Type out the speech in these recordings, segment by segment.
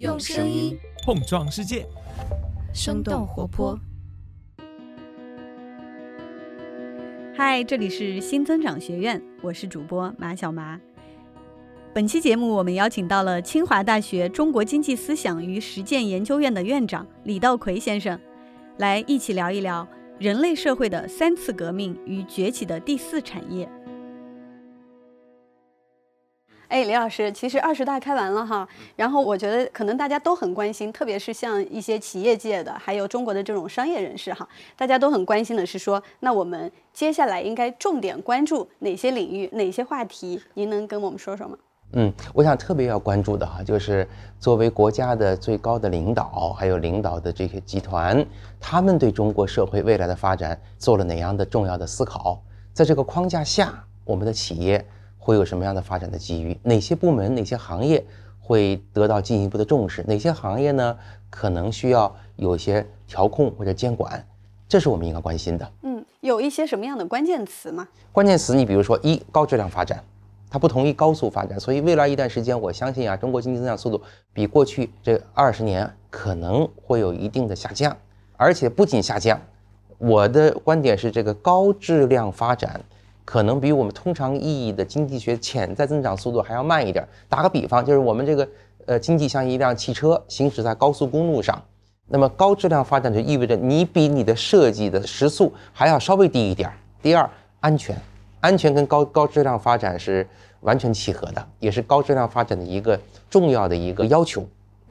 用声音碰撞世界，生动活泼。嗨，这里是新增长学院，我是主播马小麻。本期节目，我们邀请到了清华大学中国经济思想与实践研究院的院长李道葵先生，来一起聊一聊人类社会的三次革命与崛起的第四产业。哎，李老师，其实二十大开完了哈，然后我觉得可能大家都很关心，特别是像一些企业界的，还有中国的这种商业人士哈，大家都很关心的是说，那我们接下来应该重点关注哪些领域、哪些话题？您能跟我们说说吗？嗯，我想特别要关注的哈，就是作为国家的最高的领导，还有领导的这些集团，他们对中国社会未来的发展做了哪样的重要的思考？在这个框架下，我们的企业会有什么样的发展的机遇？哪些部门、哪些行业会得到进一步的重视？哪些行业呢，可能需要有一些调控或者监管？这是我们应该关心的。嗯，有一些什么样的关键词吗？关键词，你比如说一高质量发展。它不同于高速发展，所以未来一段时间，我相信啊，中国经济增长速度比过去这二十年可能会有一定的下降，而且不仅下降，我的观点是，这个高质量发展可能比我们通常意义的经济学潜在增长速度还要慢一点。打个比方，就是我们这个呃经济像一辆汽车行驶在高速公路上，那么高质量发展就意味着你比你的设计的时速还要稍微低一点。第二，安全。安全跟高高质量发展是完全契合的，也是高质量发展的一个重要的一个要求。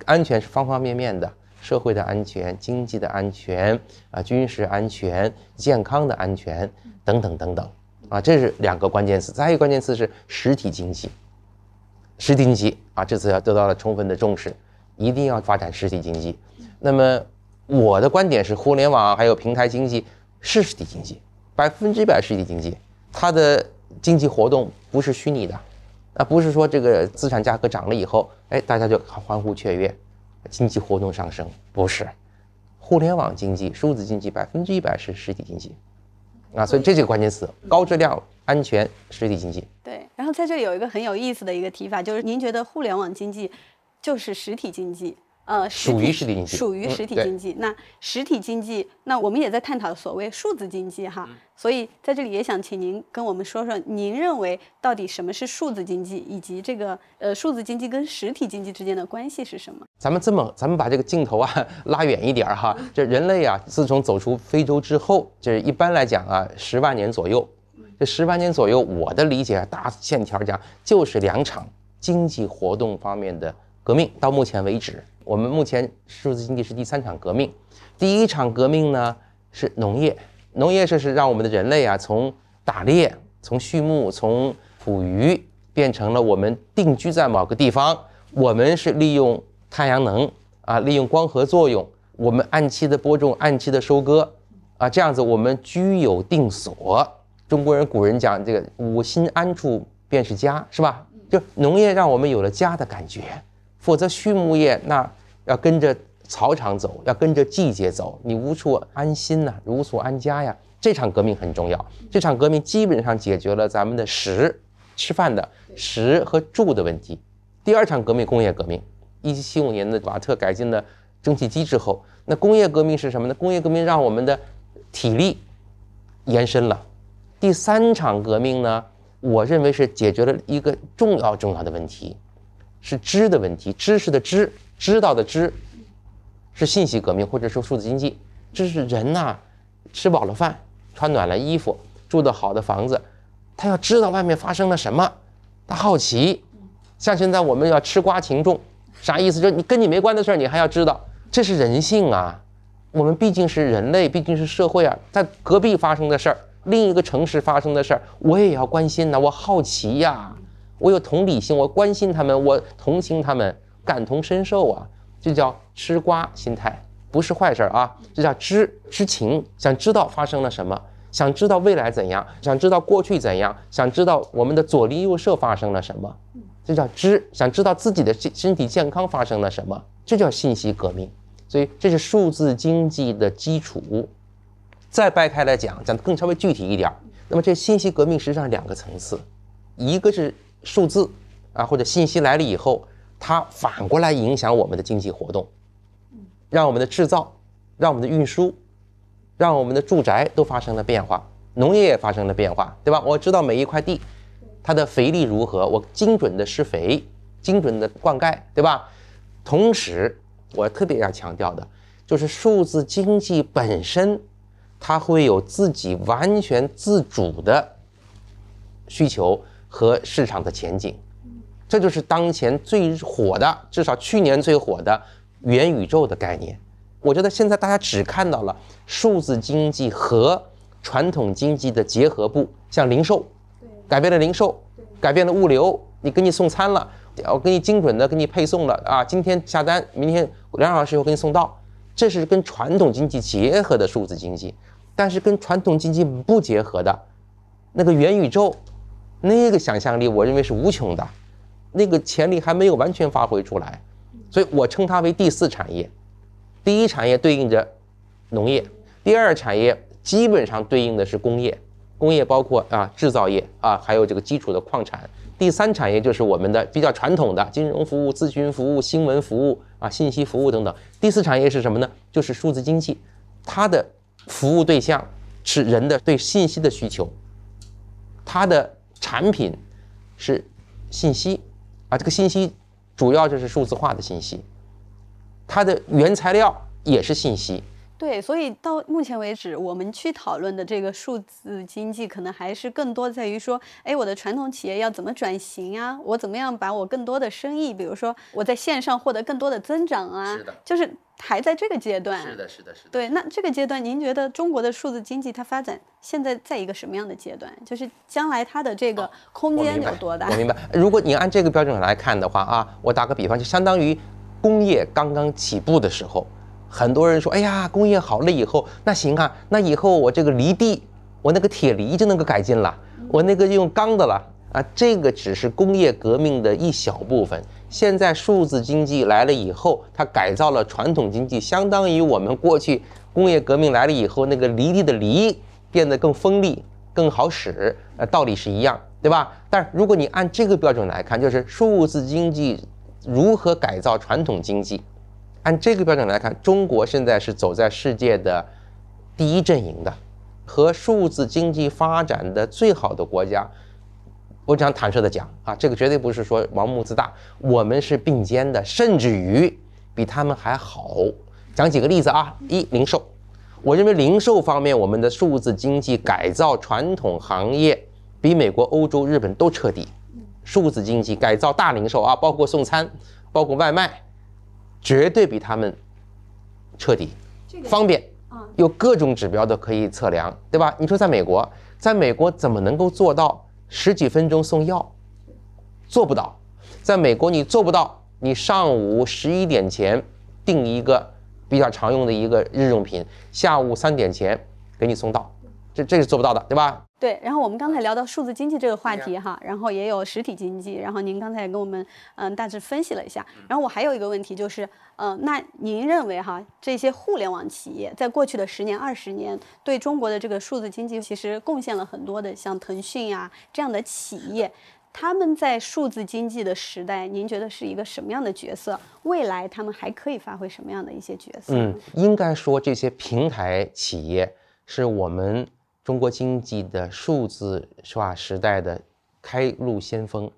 安全是方方面面的，社会的安全、经济的安全啊、军事安全、健康的安全等等等等啊，这是两个关键词。再一个关键词是实体经济，实体经济啊，这次要得到了充分的重视，一定要发展实体经济。那么我的观点是，互联网还有平台经济是实体经济，百分之百实体经济。它的经济活动不是虚拟的，啊，不是说这个资产价格涨了以后，哎，大家就欢呼雀跃，经济活动上升，不是。互联网经济、数字经济百分之一百是实体经济，啊，所以这几个关键词：高质量、安全、实体经济。对。然后在这里有一个很有意思的一个提法，就是您觉得互联网经济就是实体经济？呃，属于实体经济，属于实体经济。那实体经济，那我们也在探讨所谓数字经济哈。所以在这里也想请您跟我们说说，您认为到底什么是数字经济，以及这个呃数字经济跟实体经济之间的关系是什么？咱们这么，咱们把这个镜头啊 拉远一点儿哈。这人类啊，自从走出非洲之后，这一般来讲啊，十万年左右。这十万年左右，我的理解大线条讲，就是两场经济活动方面的革命。到目前为止。我们目前数字经济是第三场革命，第一场革命呢是农业，农业这是让我们的人类啊从打猎、从畜牧、从捕鱼变成了我们定居在某个地方，我们是利用太阳能啊，利用光合作用，我们按期的播种、按期的收割啊，这样子我们居有定所。中国人古人讲这个“五心安处便是家”，是吧？就农业让我们有了家的感觉，否则畜牧业那。要跟着草场走，要跟着季节走，你无处安心呐，无处安家呀。这场革命很重要，这场革命基本上解决了咱们的食、吃饭的食和住的问题。第二场革命，工业革命，一七七五年的瓦特改进了蒸汽机之后，那工业革命是什么呢？工业革命让我们的体力延伸了。第三场革命呢，我认为是解决了一个重要重要的问题，是知的问题，知识的知。知道的知，是信息革命，或者说数字经济。这是人呐，吃饱了饭，穿暖了衣服，住的好的房子，他要知道外面发生了什么，他好奇。像现在我们要吃瓜群众，啥意思？就你跟你没关的事儿，你还要知道，这是人性啊。我们毕竟是人类，毕竟是社会啊，在隔壁发生的事儿，另一个城市发生的事儿，我也要关心呐，我好奇呀，我有同理心，我关心他们，我同情他们。感同身受啊，这叫吃瓜心态，不是坏事啊。这叫知知情，想知道发生了什么，想知道未来怎样，想知道过去怎样，想知道我们的左邻右舍发生了什么，这叫知。想知道自己的身身体健康发生了什么，这叫信息革命。所以这是数字经济的基础。再掰开来讲，讲的更稍微具体一点，那么这信息革命实际上两个层次，一个是数字啊，或者信息来了以后。它反过来影响我们的经济活动，让我们的制造、让我们的运输、让我们的住宅都发生了变化，农业也发生了变化，对吧？我知道每一块地它的肥力如何，我精准的施肥、精准的灌溉，对吧？同时，我特别要强调的就是数字经济本身，它会有自己完全自主的需求和市场的前景。这就是当前最火的，至少去年最火的元宇宙的概念。我觉得现在大家只看到了数字经济和传统经济的结合部，像零售，改变了零售，改变了物流，你给你送餐了，我给你精准的给你配送了啊，今天下单，明天两小时以后给你送到，这是跟传统经济结合的数字经济。但是跟传统经济不结合的，那个元宇宙，那个想象力，我认为是无穷的。那个潜力还没有完全发挥出来，所以我称它为第四产业。第一产业对应着农业，第二产业基本上对应的是工业，工业包括啊制造业啊，还有这个基础的矿产。第三产业就是我们的比较传统的金融服务、咨询服务、新闻服务啊、信息服务等等。第四产业是什么呢？就是数字经济，它的服务对象是人的对信息的需求，它的产品是信息。啊，这个信息主要就是数字化的信息，它的原材料也是信息。对，所以到目前为止，我们去讨论的这个数字经济，可能还是更多在于说，哎，我的传统企业要怎么转型啊？我怎么样把我更多的生意，比如说我在线上获得更多的增长啊？是的，就是还在这个阶段。是的，是的，是的。对，那这个阶段，您觉得中国的数字经济它发展现在在一个什么样的阶段？就是将来它的这个空间有多大？我明白。如果你按这个标准来看的话啊，我打个比方，就相当于工业刚刚起步的时候。很多人说：“哎呀，工业好了以后，那行啊，那以后我这个犁地，我那个铁犁就能够改进了，我那个用钢的了啊。”这个只是工业革命的一小部分。现在数字经济来了以后，它改造了传统经济，相当于我们过去工业革命来了以后，那个犁地的犁变得更锋利、更好使，呃，道理是一样，对吧？但如果你按这个标准来看，就是数字经济如何改造传统经济。按这个标准来看，中国现在是走在世界的第一阵营的，和数字经济发展的最好的国家。我讲坦率的讲啊，这个绝对不是说盲目自大，我们是并肩的，甚至于比他们还好。讲几个例子啊，一零售，我认为零售方面，我们的数字经济改造传统行业比美国、欧洲、日本都彻底。数字经济改造大零售啊，包括送餐，包括外卖。绝对比他们彻底、方便，有各种指标都可以测量，对吧？你说在美国，在美国怎么能够做到十几分钟送药？做不到，在美国你做不到，你上午十一点前订一个比较常用的一个日用品，下午三点前给你送到，这这是做不到的，对吧？对，然后我们刚才聊到数字经济这个话题哈，然后也有实体经济，然后您刚才也跟我们嗯大致分析了一下，然后我还有一个问题就是，嗯，那您认为哈这些互联网企业在过去的十年、二十年对中国的这个数字经济其实贡献了很多的，像腾讯啊这样的企业，他们在数字经济的时代，您觉得是一个什么样的角色？未来他们还可以发挥什么样的一些角色？嗯，应该说这些平台企业是我们。中国经济的数字化时代的开路先锋，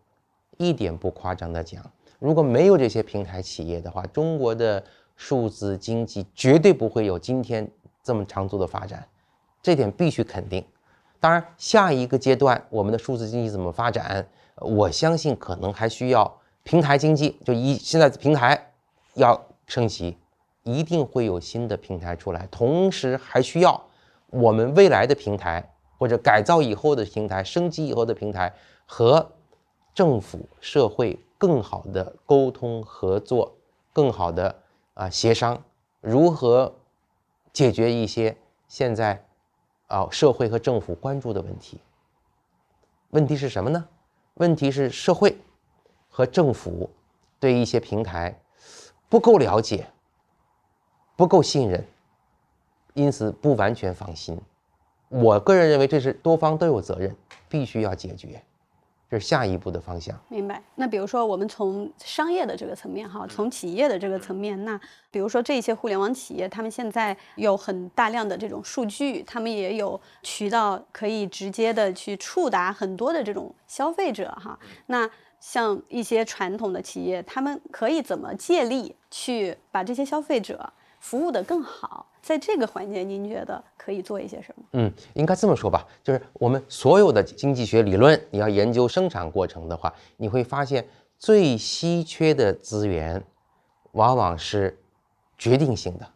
一点不夸张的讲，如果没有这些平台企业的话，中国的数字经济绝对不会有今天这么长足的发展，这点必须肯定。当然，下一个阶段我们的数字经济怎么发展，我相信可能还需要平台经济，就一现在平台要升级，一定会有新的平台出来，同时还需要。我们未来的平台，或者改造以后的平台、升级以后的平台，和政府、社会更好的沟通合作，更好的啊协商，如何解决一些现在啊社会和政府关注的问题？问题是什么呢？问题是社会和政府对一些平台不够了解，不够信任。因此不完全放心，我个人认为这是多方都有责任，必须要解决。这是下一步的方向。明白。那比如说，我们从商业的这个层面哈，从企业的这个层面，那比如说这些互联网企业，他们现在有很大量的这种数据，他们也有渠道可以直接的去触达很多的这种消费者哈。那像一些传统的企业，他们可以怎么借力去把这些消费者服务得更好？在这个环节，您觉得可以做一些什么？嗯，应该这么说吧，就是我们所有的经济学理论，你要研究生产过程的话，你会发现最稀缺的资源，往往是决定性的，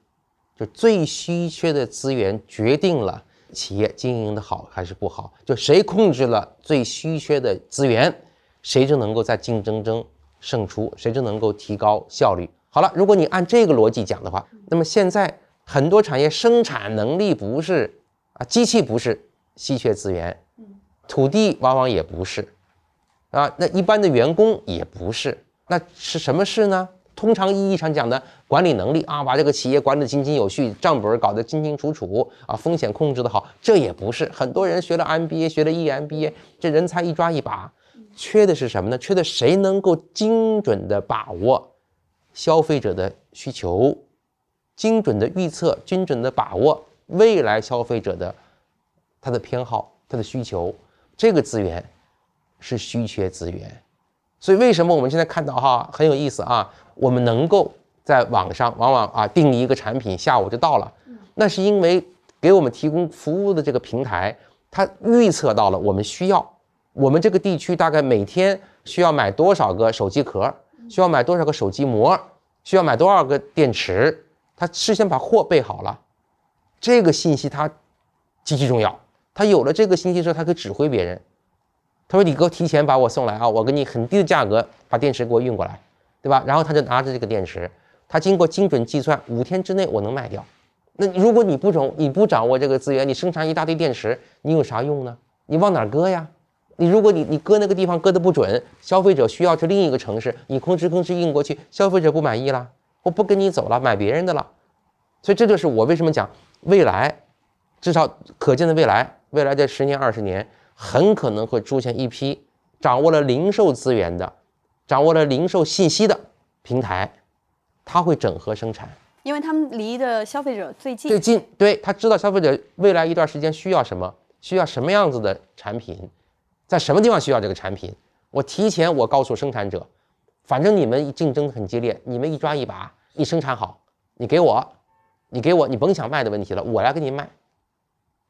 就最稀缺的资源决定了企业经营的好还是不好。就谁控制了最稀缺的资源，谁就能够在竞争中胜出，谁就能够提高效率。好了，如果你按这个逻辑讲的话，那么现在。很多产业生产能力不是啊，机器不是稀缺资源，土地往往也不是，啊，那一般的员工也不是，那是什么事呢？通常意义上讲的管理能力啊，把这个企业管理得井井有序，账本搞得清清楚楚啊，风险控制得好，这也不是。很多人学了 MBA，学了 EMBA，这人才一抓一把，缺的是什么呢？缺的谁能够精准地把握消费者的需求？精准的预测，精准的把握未来消费者的他的偏好、他的需求，这个资源是稀缺资源。所以为什么我们现在看到哈很有意思啊？我们能够在网上往往啊订一个产品，下午就到了，那是因为给我们提供服务的这个平台，它预测到了我们需要，我们这个地区大概每天需要买多少个手机壳，需要买多少个手机膜，需要买多少个电池。他事先把货备好了，这个信息他极其重要。他有了这个信息之后，他可以指挥别人。他说：“你给我，提前把我送来啊，我给你很低的价格把电池给我运过来，对吧？”然后他就拿着这个电池，他经过精准计算，五天之内我能卖掉。那如果你不掌你不掌握这个资源，你生产一大堆电池，你有啥用呢？你往哪搁呀？你如果你你搁那个地方搁的不准，消费者需要去另一个城市，你吭哧吭哧运过去，消费者不满意了。我不跟你走了，买别人的了，所以这就是我为什么讲未来，至少可见的未来，未来这十年二十年，很可能会出现一批掌握了零售资源的，掌握了零售信息的平台，它会整合生产，因为他们离的消费者最近，最近，对他知道消费者未来一段时间需要什么，需要什么样子的产品，在什么地方需要这个产品，我提前我告诉生产者。反正你们竞争很激烈，你们一抓一把，你生产好，你给我，你给我，你甭想卖的问题了，我来给你卖，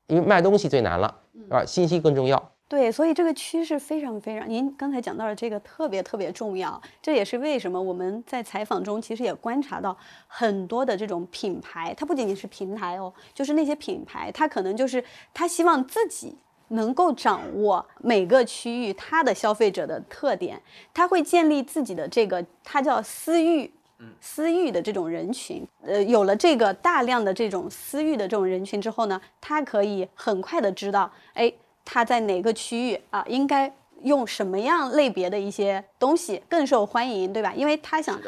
因为卖东西最难了，是吧？信息更重要。对，所以这个趋势非常非常，您刚才讲到的这个特别特别重要，这也是为什么我们在采访中其实也观察到很多的这种品牌，它不仅仅是平台哦，就是那些品牌，它可能就是它希望自己。能够掌握每个区域它的消费者的特点，他会建立自己的这个，它叫私域，私域的这种人群。呃，有了这个大量的这种私域的这种人群之后呢，他可以很快的知道，哎，他在哪个区域啊，应该用什么样类别的一些东西更受欢迎，对吧？因为他想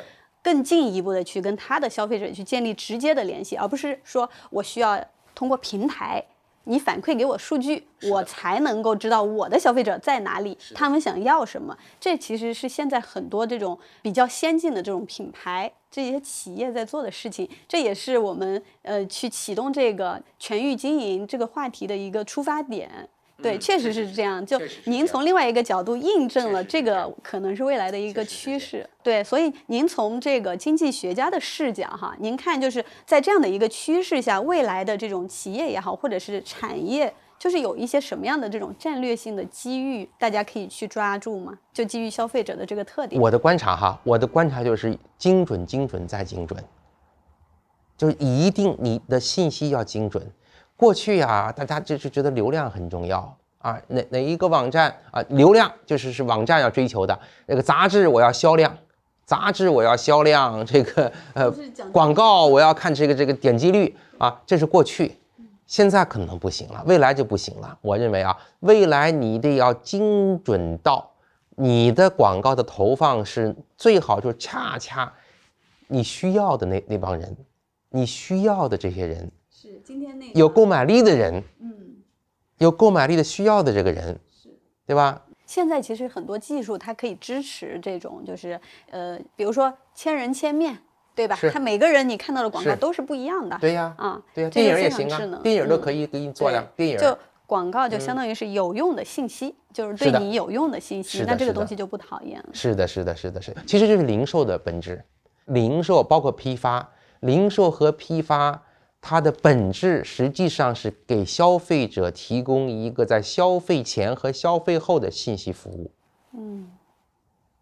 更进一步的去跟他的消费者去建立直接的联系，而不是说我需要通过平台。你反馈给我数据，我才能够知道我的消费者在哪里，他们想要什么。这其实是现在很多这种比较先进的这种品牌、这些企业在做的事情。这也是我们呃去启动这个全域经营这个话题的一个出发点。对，确实是这样。就您从另外一个角度印证了这个可能是未来的一个趋势。对，所以您从这个经济学家的视角哈，您看就是在这样的一个趋势下，未来的这种企业也好，或者是产业，就是有一些什么样的这种战略性的机遇，大家可以去抓住吗？就基于消费者的这个特点。我的观察哈，我的观察就是精准、精准再精准，就是一定你的信息要精准。过去呀，大家就是觉得流量很重要啊，哪哪一个网站啊，流量就是是网站要追求的。那个杂志我要销量，杂志我要销量，这个呃广告我要看这个这个点击率啊，这是过去。现在可能不行了，未来就不行了。我认为啊，未来你得要精准到你的广告的投放是最好，就恰恰你需要的那那帮人，你需要的这些人。今天那有购买力的人，嗯，有购买力的需要的这个人，是，对吧？现在其实很多技术它可以支持这种，就是呃，比如说千人千面，对吧？是它每个人你看到的广告都是不一样的。对呀，啊，对呀，这电影也行啊，电影都嗯可以给你做呀，电影就广告就相当于是有用的信息，就是对你有用的信息，那这个东西就不讨厌了。是的，是的，是的，是的，其实就是零售的本质。零售包括批发，零售和批发，它的本质实际上是给消费者提供一个在消费前和消费后的信息服务。嗯，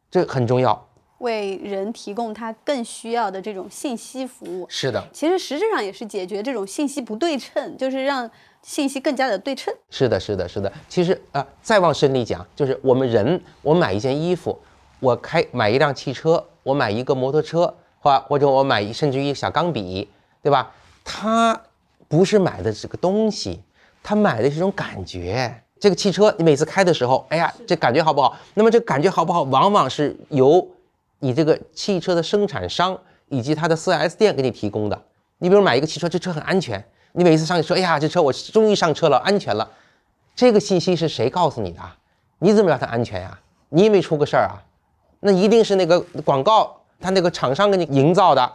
这很重要。为人提供他更需要的这种信息服务，是的，其实实质上也是解决这种信息不对称，就是让信息更加的对称。是的，是的，是的。其实啊、呃再往深里讲，就是我们人，我买一件衣服，我开买一辆汽车，我买一个摩托车，或或者我买一甚至于一小钢笔，对吧？他不是买的这个东西，他买的是一种感觉。这个汽车你每次开的时候，哎呀，这感觉好不好？那么这感觉好不好，往往是由你这个汽车的生产商以及它的 4S 店给你提供的。你比如买一个汽车，这车很安全，你每次上去说，哎呀，这车我终于上车了，安全了。这个信息是谁告诉你的？你怎么知道它安全呀、你也没出个事儿啊，那一定是那个广告，它那个厂商给你营造的。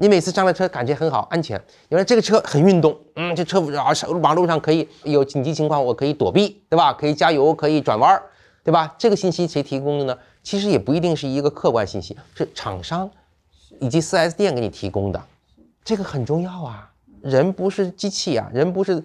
你每次上了车感觉很好，安全。原来这个车很运动，嗯，这车啊上马路上可以有紧急情况，我可以躲避，对吧？可以加油，可以转弯儿，对吧？这个信息谁提供的呢？其实也不一定是一个客观信息，是厂商以及 4S 店给你提供的，这个很重要啊。人不是机器啊，人不是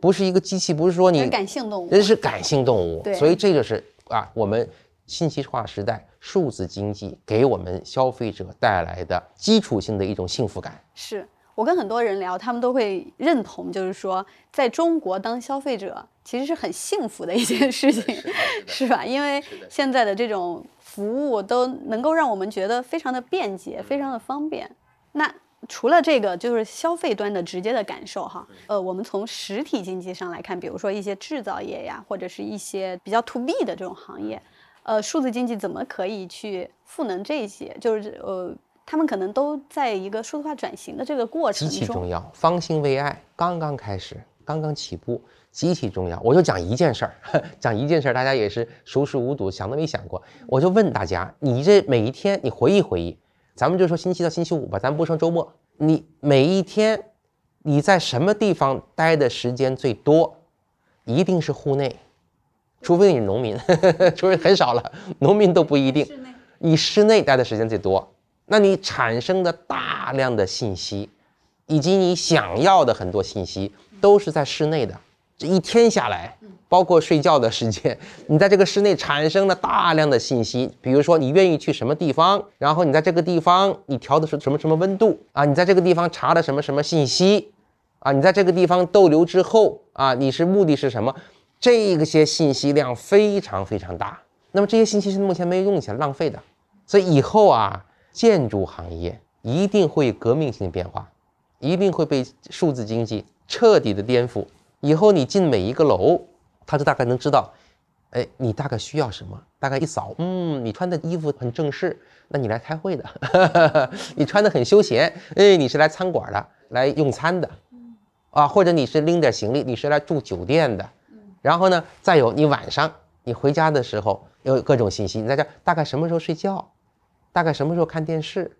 不是一个机器，不是说你人感性动物，人是感性动物，对所以这就是啊，我们信息化时代、数字经济给我们消费者带来的基础性的一种幸福感。是我跟很多人聊，他们都会认同，就是说，在中国当消费者其实是很幸福的一件事情，是吧？因为现在的这种服务都能够让我们觉得非常的便捷，非常的方便。那除了这个，就是消费端的直接的感受哈，呃，我们从实体经济上来看，比如说一些制造业呀，或者是一些比较 to B 的这种行业，呃，数字经济怎么可以去赋能这些？就是呃，他们可能都在一个数字化转型的这个过程中极其重。要，方兴未艾，刚刚开始，刚刚起步，极其重要。我就讲一件事儿，讲一件事儿，大家也是熟视无睹，想都没想过。我就问大家，你这每一天，你回忆回忆，咱们就说星期一到星期五吧，咱不说周末，你每一天你在什么地方待的时间最多？一定是户内，除非你是农民，除非很少了，农民都不一定。你室内待的时间最多，那你产生的大量的信息，以及你想要的很多信息，都是在室内的。这一天下来，包括睡觉的时间，你在这个室内产生了大量的信息。比如说，你愿意去什么地方，然后你在这个地方你调的是什么什么温度啊？你在这个地方查了什么什么信息啊？你在这个地方逗留之后啊，你是目的是什么？这个些信息量非常非常大。那么这些信息是目前没有用起来，浪费的。所以以后啊，建筑行业一定会革命性变化，一定会被数字经济彻底的颠覆。以后你进每一个楼，他就大概能知道，哎，你大概需要什么，大概一扫，嗯，你穿的衣服很正式，那你来开会的；你穿的很休闲，哎，你是来餐馆的，来用餐的，啊，或者你是拎点行李，你是来住酒店的。然后呢，再有你晚上你回家的时候有各种信息，你在这大概什么时候睡觉，大概什么时候看电视，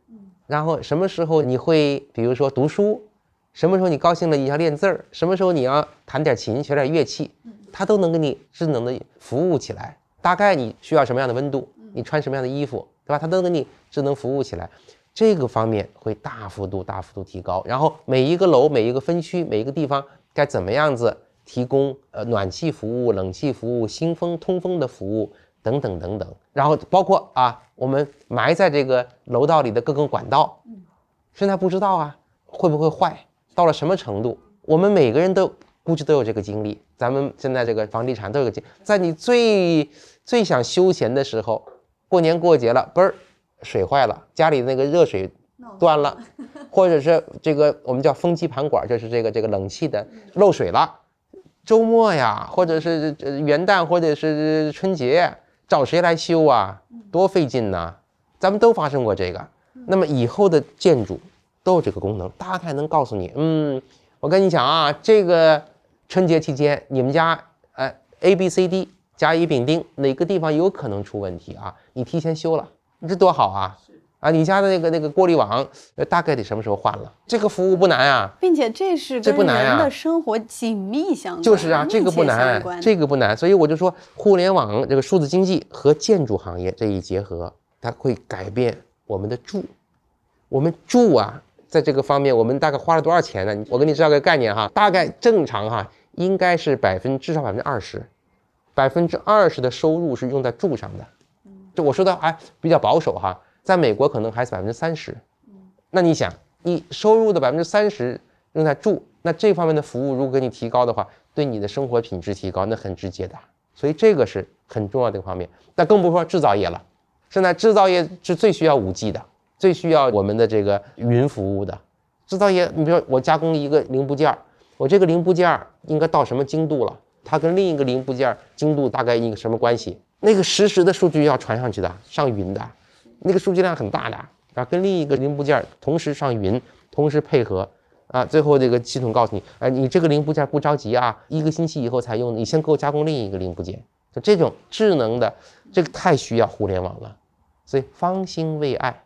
然后什么时候你会比如说读书，什么时候你高兴了你要练字儿，什么时候你要弹点琴学点乐器，它都能给你智能的服务起来。大概你需要什么样的温度，你穿什么样的衣服，对吧？它都能给你智能服务起来。这个方面会大幅度、大幅度提高。然后每一个楼、每一个分区、每一个地方该怎么样子提供呃暖气服务、冷气服务、新风通风的服务等等等等。然后包括啊，我们埋在这个楼道里的各个管道，现在不知道啊会不会坏，到了什么程度，我们每个人都估计都有这个经历。咱们现在这个房地产都有个经，在你最最想休闲的时候，过年过节了，嘣儿水坏了，家里那个热水断了，或者是这个我们叫风机盘管，就是这个这个冷气的漏水了。周末呀，或者是呃元旦，或者是春节，找谁来修啊？多费劲呐！咱们都发生过这个。那么以后的建筑都有这个功能，大概能告诉你，嗯，我跟你讲啊，这个春节期间你们家呃 A B C D 甲乙丙丁哪个地方有可能出问题啊？你提前修了，你这多好啊！啊，你家的那个那个过滤网，呃，大概得什么时候换了？这个服务不难啊，并且这是跟人的生活紧密相关。就是啊，这个不难，这个不难。所以我就说，互联网这个数字经济和建筑行业这一结合，它会改变我们的住。我们住啊，在这个方面，我们大概花了多少钱呢？我给你知道个概念哈，大概正常哈，应该是百分至少百分之二十，百分之二十的收入是用在住上的。这我说的哎比较保守哈。在美国可能还是百分之三十，那你想，你收入的百分之三十用在住，那这方面的服务如果给你提高的话，对你的生活品质提高，那很直接的。所以这个是很重要的一个方面。那更不说制造业了，现在制造业是最需要五 G 的，最需要我们的这个云服务的。制造业，你比如说我加工一个零部件，我这个零部件应该到什么精度了？它跟另一个零部件精度大概一个什么关系？那个实时的数据要传上去的，上云的。那个数据量很大的啊，跟另一个零部件同时上云，同时配合啊，最后这个系统告诉你，哎，你这个零部件不着急啊，一个星期以后才用，你先给我加工另一个零部件。就这种智能的，这个太需要互联网了。所以方兴未艾，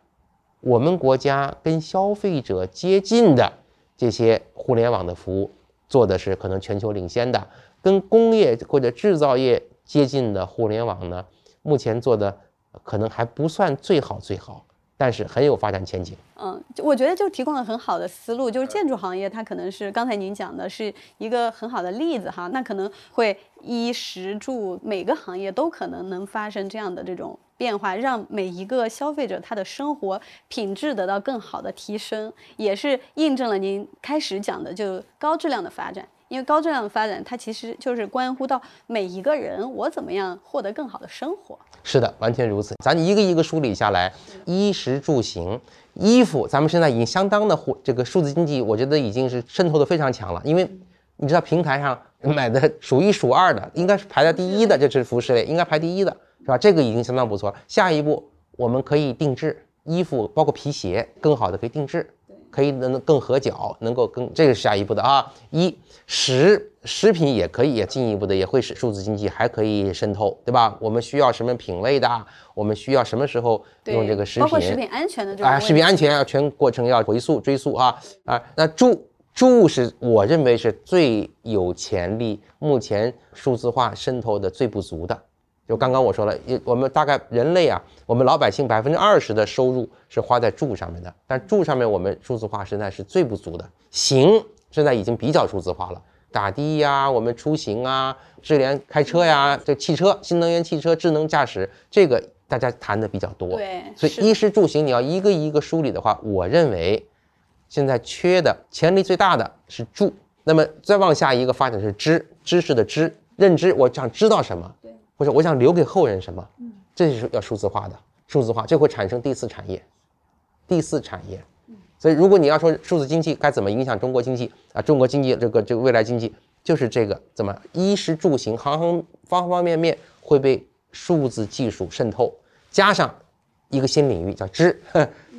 我们国家跟消费者接近的这些互联网的服务，做的是可能全球领先的；跟工业或者制造业接近的互联网呢，目前做的。可能还不算最好最好，但是很有发展前景。嗯，我觉得就提供了很好的思路，就是建筑行业它可能是刚才您讲的是一个很好的例子哈，那可能会衣食住每个行业都可能能发生这样的这种变化，让每一个消费者他的生活品质得到更好的提升，也是印证了您开始讲的就高质量的发展。因为高质量的发展，它其实就是关乎到每一个人，我怎么样获得更好的生活。是的，完全如此。咱一个一个梳理下来，衣食住行，衣服，咱们现在已经相当的这个数字经济，我觉得已经是渗透的非常强了。因为你知道，平台上买的数一数二的，应该是排在第一的，这是服饰类，应该排第一的，是吧？这个已经相当不错。下一步，我们可以定制衣服，包括皮鞋，更好的可以定制。可以能更合脚，能够更这个是下一步的啊。一食食品也可以也进一步的也会使数字经济还可以渗透，对吧？我们需要什么品类的？我们需要什么时候用这个食品？包括食品安全的。啊，食品安全要全过程要回溯追溯啊啊。那住住是我认为是最有潜力，目前数字化渗透的最不足的。就刚刚我说了，我们大概人类啊，我们老百姓百分之二十的收入是花在住上面的，但住上面我们数字化现在是最不足的。行现在已经比较数字化了，打的呀，我们出行啊，智联开车呀，这汽车、新能源汽车、智能驾驶，这个大家谈的比较多。对，所以衣食住行你要一个一个梳理的话，我认为现在缺的潜力最大的是住，那么再往下一个发展是知，知识的知，认知，我想知道什么。或者我想留给后人什么？嗯，这是要数字化的，数字化这会产生第四产业，第四产业。所以如果你要说数字经济该怎么影响中国经济啊，中国经济这个这个未来经济就是这个怎么衣食住行行行方方面面会被数字技术渗透，加上一个新领域叫知，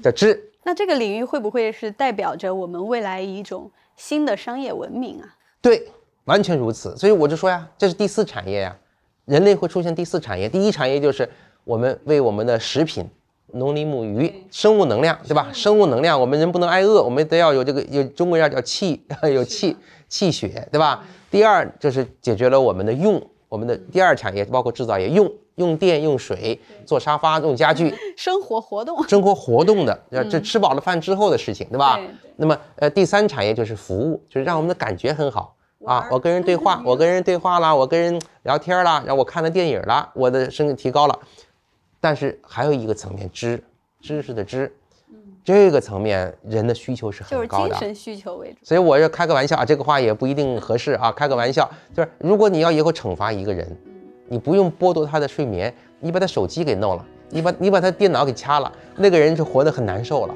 叫知。那这个领域会不会是代表着我们未来一种新的商业文明啊？对，完全如此。所以我就说呀，这是第四产业呀。人类会出现第四产业，第一产业就是我们为我们的食品、农林牧渔、生物能量，对吧？生物能量，我们人不能挨饿，我们得要有这个，有中国人叫气，有气气血，对吧？第二就是解决了我们的用，我们的第二产业包括制造业，用用电、用水做沙发、用家具，生活活动，生活活动的，这吃饱了饭之后的事情，对吧？那么呃，第三产业就是服务，就是让我们的感觉很好。啊，我跟人对话，我跟人对话了，我跟人聊天了，然后我看了电影了，我的声音提高了。但是还有一个层面，知知识的知，这个层面人的需求是很高的，就是精神需求为主。所以我要开个玩笑啊，这个话也不一定合适啊，开个玩笑，就是如果你要以后惩罚一个人，你不用剥夺他的睡眠，你把他手机给弄了，你把你把他电脑给掐了，那个人就活得很难受了。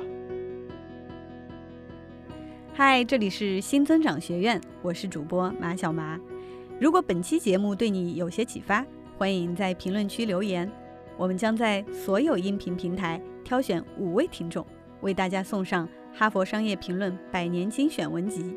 嗨，这里是新增长学院，我是主播马小麻。如果本期节目对你有些启发，欢迎在评论区留言，我们将在所有音频平台挑选五位听众，为大家送上《哈佛商业评论》百年精选文集。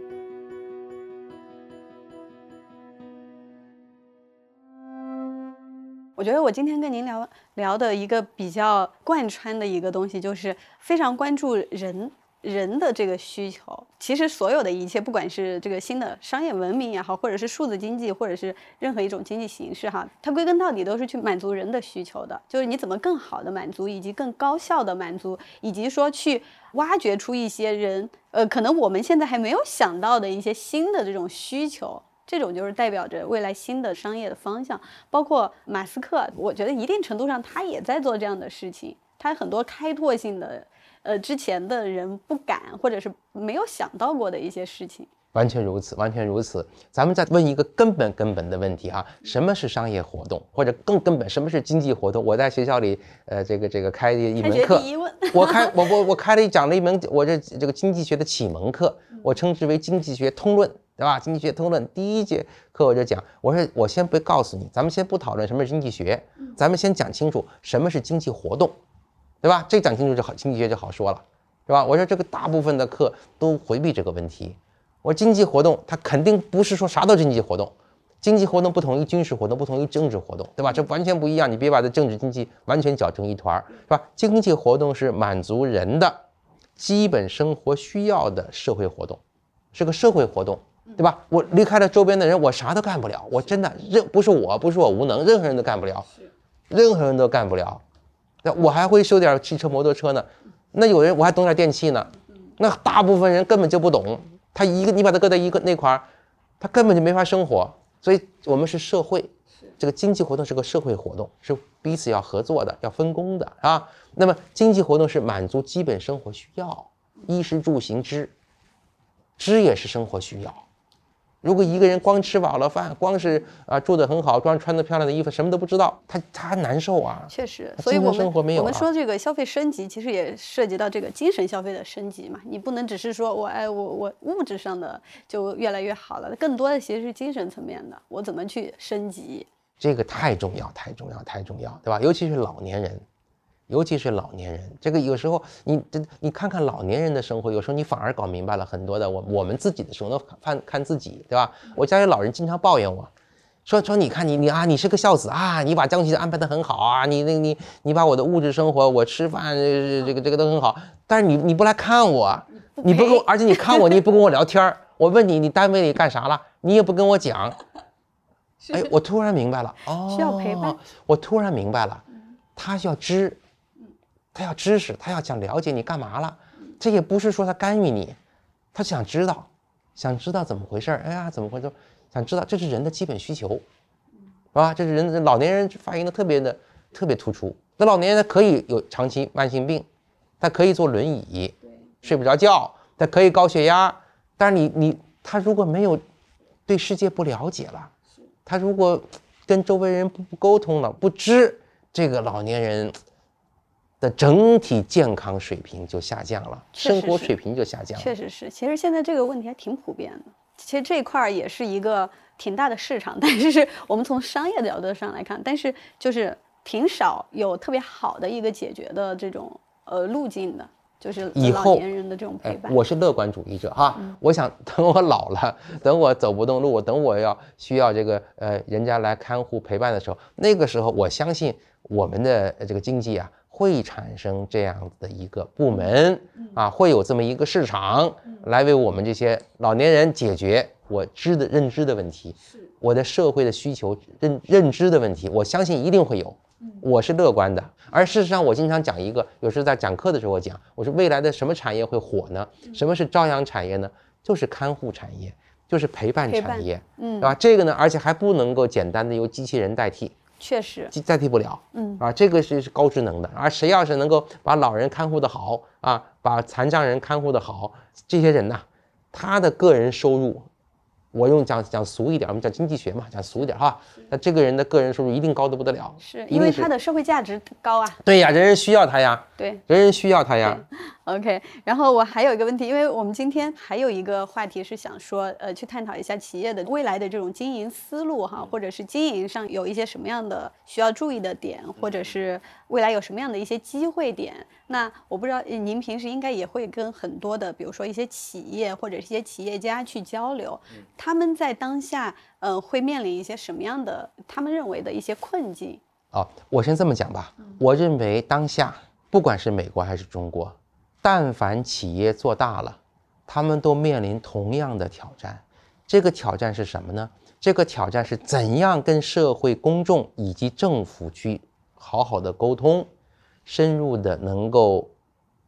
我觉得我今天跟您聊聊的一个比较贯穿的一个东西，就是非常关注人。人的这个需求，其实所有的一切，不管是这个新的商业文明也好，或者是数字经济，或者是任何一种经济形式哈，它归根到底都是去满足人的需求的。就是你怎么更好的满足，以及更高效的满足，以及说去挖掘出一些人，呃，可能我们现在还没有想到的一些新的这种需求，这种就是代表着未来新的商业的方向。包括马斯克，我觉得一定程度上他也在做这样的事情，他很多开拓性的。呃，之前的人不敢，或者是没有想到过的一些事情，完全如此，完全如此。咱们再问一个根本根本的问题哈，什么是商业活动，或者更根本，什么是经济活动？我在学校里，呃，这个这个开一门课，我开我我我开了一讲了一门我这这个经济学的启蒙课，我称之为经济学通论，对吧？经济学通论第一节课我就讲，我说我先不告诉你，咱们先不讨论什么是经济学，咱们先讲清楚什么是经济活动。对吧？这讲清楚就好，经济学就好说了，是吧？我说这个大部分的课都回避这个问题。我说经济活动它肯定不是说啥都经济活动，经济活动不同于军事活动，不同于政治活动，对吧？这完全不一样，你别把这政治经济完全搅成一团儿，是吧？经济活动是满足人的基本生活需要的社会活动，是个社会活动，对吧？我离开了周边的人，我啥都干不了，我真的任不是我不是我无能，任何人都干不了，任何人都干不了。那我还会修点汽车、摩托车呢，那有人我还懂点电器呢，那大部分人根本就不懂。他一个你把他搁在一个那块儿，他根本就没法生活。所以，我们是社会，这个经济活动是个社会活动，是彼此要合作的，要分工的啊。那么，经济活动是满足基本生活需要，衣食住行之，知也是生活需要。如果一个人光吃饱了饭，光是啊住得很好，光穿得漂亮的衣服，什么都不知道，他他难受啊。确实，所以我们我们说这个消费升级，其实也涉及到这个精神消费的升级嘛。你不能只是说我哎我我物质上的就越来越好了，更多的其实是精神层面的，我怎么去升级？这个太重要，太重要，太重要，对吧？尤其是老年人。尤其是老年人，这个有时候你这你看看老年人的生活，有时候你反而搞明白了很多的。我我们自己的时候能看看自己，对吧？我家里老人经常抱怨我，说说你看你你啊，你是个孝子啊，你把江西安排的很好啊，你那你你把我的物质生活，我吃饭这个这个都很好，但是你你不来看我，你不跟我，而且你看我你不跟我聊天儿，我问你你单位里干啥了，你也不跟我讲，哎，我突然明白了，哦，需要陪伴，我突然明白了，他需要知。他要知识，他要想了解你干嘛了，这也不是说他干预你，他想知道，想知道怎么回事儿。哎呀，怎么回事？想知道，这是人的基本需求，是吧？这是人老年人反映的特别的特别突出。那老年人可以有长期慢性病，他可以坐轮椅，睡不着觉，他可以高血压。但是你你他如果没有对世界不了解了，他如果跟周围人不不沟通了，不知这个老年人。的整体健康水平就下降了，生活水平就下降了。确实是，其实现在这个问题还挺普遍的。其实这一块儿也是一个挺大的市场，但是我们从商业的角度上来看，但是就是挺少有特别好的一个解决的这种呃路径的，就是老年人的这种陪伴。我是乐观主义者哈，我想等我老了，等我走不动路，等我要需要这个呃人家来看护陪伴的时候，那个时候我相信我们的这个经济啊。会产生这样的一个部门啊，会有这么一个市场来为我们这些老年人解决我知的认知的问题，我的社会的需求认认知的问题，我相信一定会有，我是乐观的。而事实上，我经常讲一个，有时候在讲课的时候我讲，我说未来的什么产业会火呢？什么是朝阳产业呢？就是看护产业，就是陪伴产业，嗯，是吧？这个呢，而且还不能够简单的由机器人代替。确实代替不了，嗯啊，这个是是高智能的，而谁要是能够把老人看护的好啊，把残障人看护的好，这些人呢，他的个人收入。我用讲讲俗一点，我们讲经济学嘛，讲俗一点哈。那这个人的个人收入一定高的不得了，是因为他的社会价值高啊。对呀，人人需要他呀。对，人人需要他呀。OK，然后我还有一个问题，因为我们今天还有一个话题是想说，呃，去探讨一下企业的未来的这种经营思路哈，或者是经营上有一些什么样的需要注意的点，或者是未来有什么样的一些机会点。那我不知道您平时应该也会跟很多的，比如说一些企业或者一些企业家去交流，他们在当下，呃，会面临一些什么样的他们认为的一些困境，哦，我先这么讲吧。我认为当下不管是美国还是中国，但凡企业做大了，他们都面临同样的挑战。这个挑战是什么呢？这个挑战是怎样跟社会公众以及政府去好好的沟通，深入的能够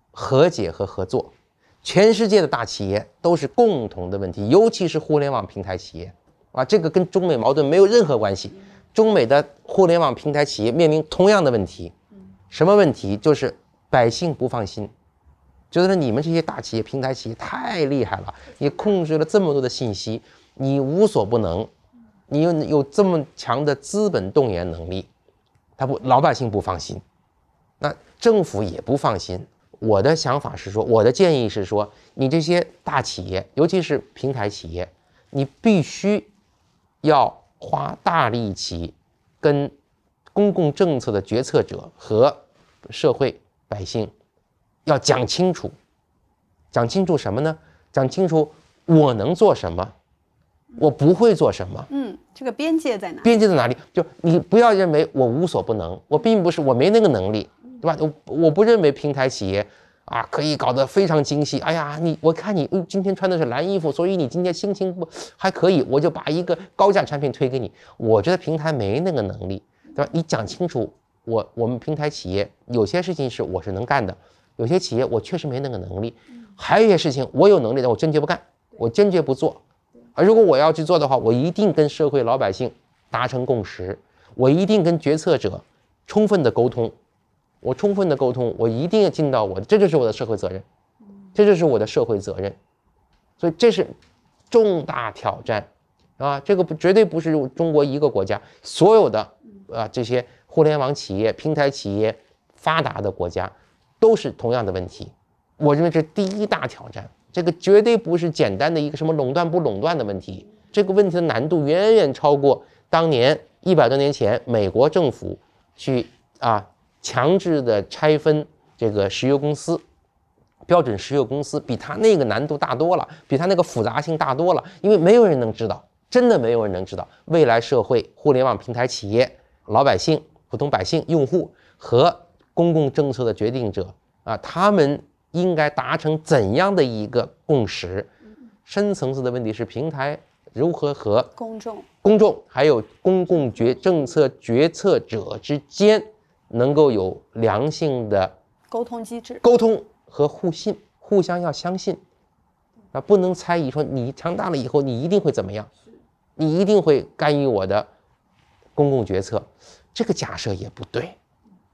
和解和合作。全世界的大企业都是共同的问题，尤其是互联网平台企业啊，这个跟中美矛盾没有任何关系。中美的互联网平台企业面临同样的问题，什么问题？就是百姓不放心，觉得你们这些大企业、平台企业太厉害了，你控制了这么多的信息，你无所不能，你又有这么强的资本动员能力，他不，老百姓不放心，那政府也不放心。我的想法是说，我的建议是说，你这些大企业，尤其是平台企业，你必须要花大力气，跟公共政策的决策者和社会百姓要讲清楚，讲清楚什么呢？讲清楚我能做什么，我不会做什么。嗯，这个边界在哪？边界在哪里？就你不要认为我无所不能，我并不是我没那个能力。对吧？我我不认为平台企业啊可以搞得非常精细。哎呀，你我看你今天穿的是蓝衣服，所以你今天心情不还可以，我就把一个高价产品推给你。我觉得平台没那个能力，对吧？你讲清楚，我我们平台企业有些事情是我是能干的，有些企业我确实没那个能力，还有一些事情我有能力的，我坚决不干，我坚决不做。而如果我要去做的话，我一定跟社会老百姓达成共识，我一定跟决策者充分的沟通。我充分的沟通，我一定要尽到我，这就是我的社会责任，这就是我的社会责任，所以这是重大挑战啊！这个不绝对不是中国一个国家，所有的啊这些互联网企业、平台企业发达的国家都是同样的问题。我认为这是第一大挑战，这个绝对不是简单的一个什么垄断不垄断的问题，这个问题的难度远远超过当年一百多年前美国政府去啊。强制的拆分这个石油公司，标准石油公司比它那个难度大多了，比它那个复杂性大多了。因为没有人能知道，真的没有人能知道未来社会、互联网平台企业、老百姓、普通百姓、用户和公共政策的决定者啊，他们应该达成怎样的一个共识？深层次的问题是平台如何和公众、公众还有公共决政策决策者之间。能够有良性的沟通机制，沟通和互信，互相要相信，啊，不能猜疑说你强大了以后你一定会怎么样，你一定会干预我的公共决策，这个假设也不对。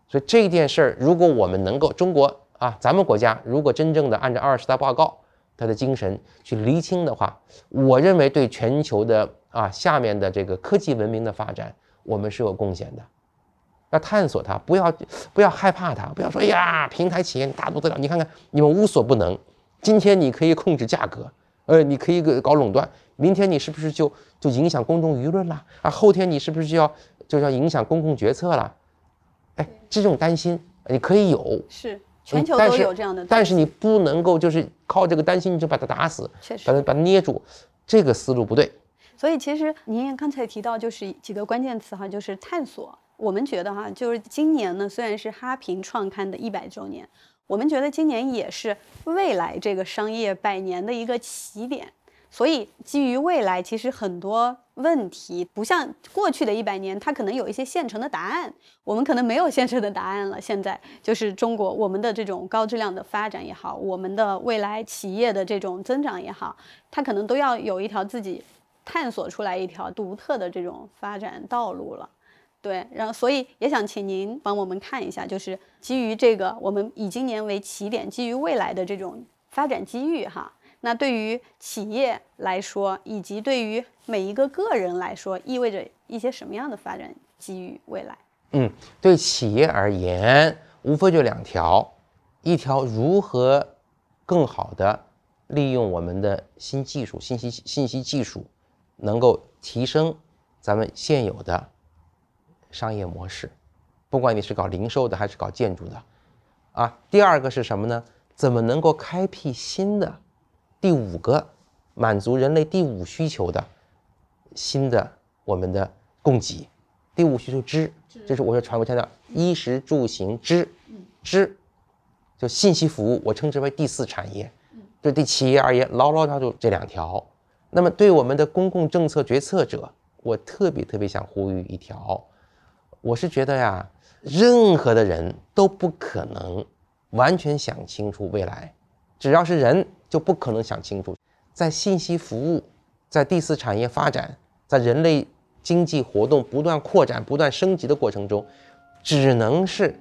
所以这件事儿，如果我们能够中国啊，咱们国家如果真正的按照二十大报告它的精神去厘清的话，我认为对全球的啊下面的这个科技文明的发展，我们是有贡献的。要探索它，不要不要害怕它，不要说呀，平台企业大不得了，你看看你们无所不能。今天你可以控制价格，呃，你可以搞垄断，明天你是不是就就影响公众舆论了？啊，后天你是不是就要就要影响公共决策了？哎，这种担心你可以有，是全球都有这样的，但是你不能够就是靠这个担心你就把它打死，确实把它把它捏住，这个思路不对。所以其实您刚才提到就是几个关键词哈，就是探索。我们觉得哈，就是今年呢，虽然是哈平创刊的一百周年，我们觉得今年也是未来这个商业百年的一个起点。所以基于未来，其实很多问题不像过去的一百年，它可能有一些现成的答案，我们可能没有现成的答案了。现在就是中国我们的这种高质量的发展也好，我们的未来企业的这种增长也好，它可能都要有一条自己探索出来一条独特的这种发展道路了。对，然后所以也想请您帮我们看一下，就是基于这个，我们以今年为起点，基于未来的这种发展机遇哈。那对于企业来说，以及对于每一个个人来说，意味着一些什么样的发展机遇？未来？嗯，对企业而言，无非就两条，一条如何更好的利用我们的新技术、信息信息技术，能够提升咱们现有的。商业模式，不管你是搞零售的还是搞建筑的，啊，第二个是什么呢？怎么能够开辟新的第五个满足人类第五需求的新的我们的供给？第五需求知，这是我说传播强调衣食住行知，知，就信息服务，我称之为第四产业。就对企业而言，牢牢抓住这两条。那么对我们的公共政策决策者，我特别特别想呼吁一条，我是觉得呀，任何的人都不可能完全想清楚未来，只要是人就不可能想清楚，在信息服务，在第四产业发展，在人类经济活动不断扩展、不断升级的过程中，只能是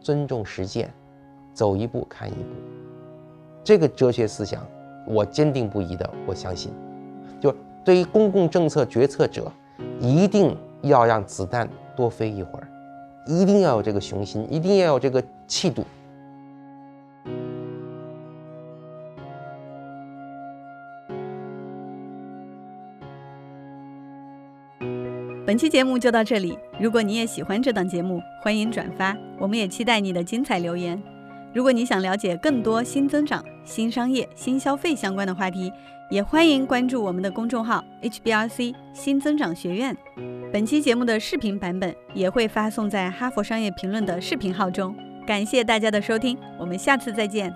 尊重实践，走一步看一步。这个哲学思想，我坚定不移的我相信。就对于公共政策决策者，一定要让子弹多飞一会儿，一定要有这个雄心，一定要有这个气度。本期节目就到这里，如果你也喜欢这档节目，欢迎转发，我们也期待你的精彩留言。如果你想了解更多新增长、新商业、新消费相关的话题，也欢迎关注我们的公众号 HBRC 新增长学院。本期节目的视频版本也会发送在哈佛商业评论的视频号中。感谢大家的收听，我们下次再见。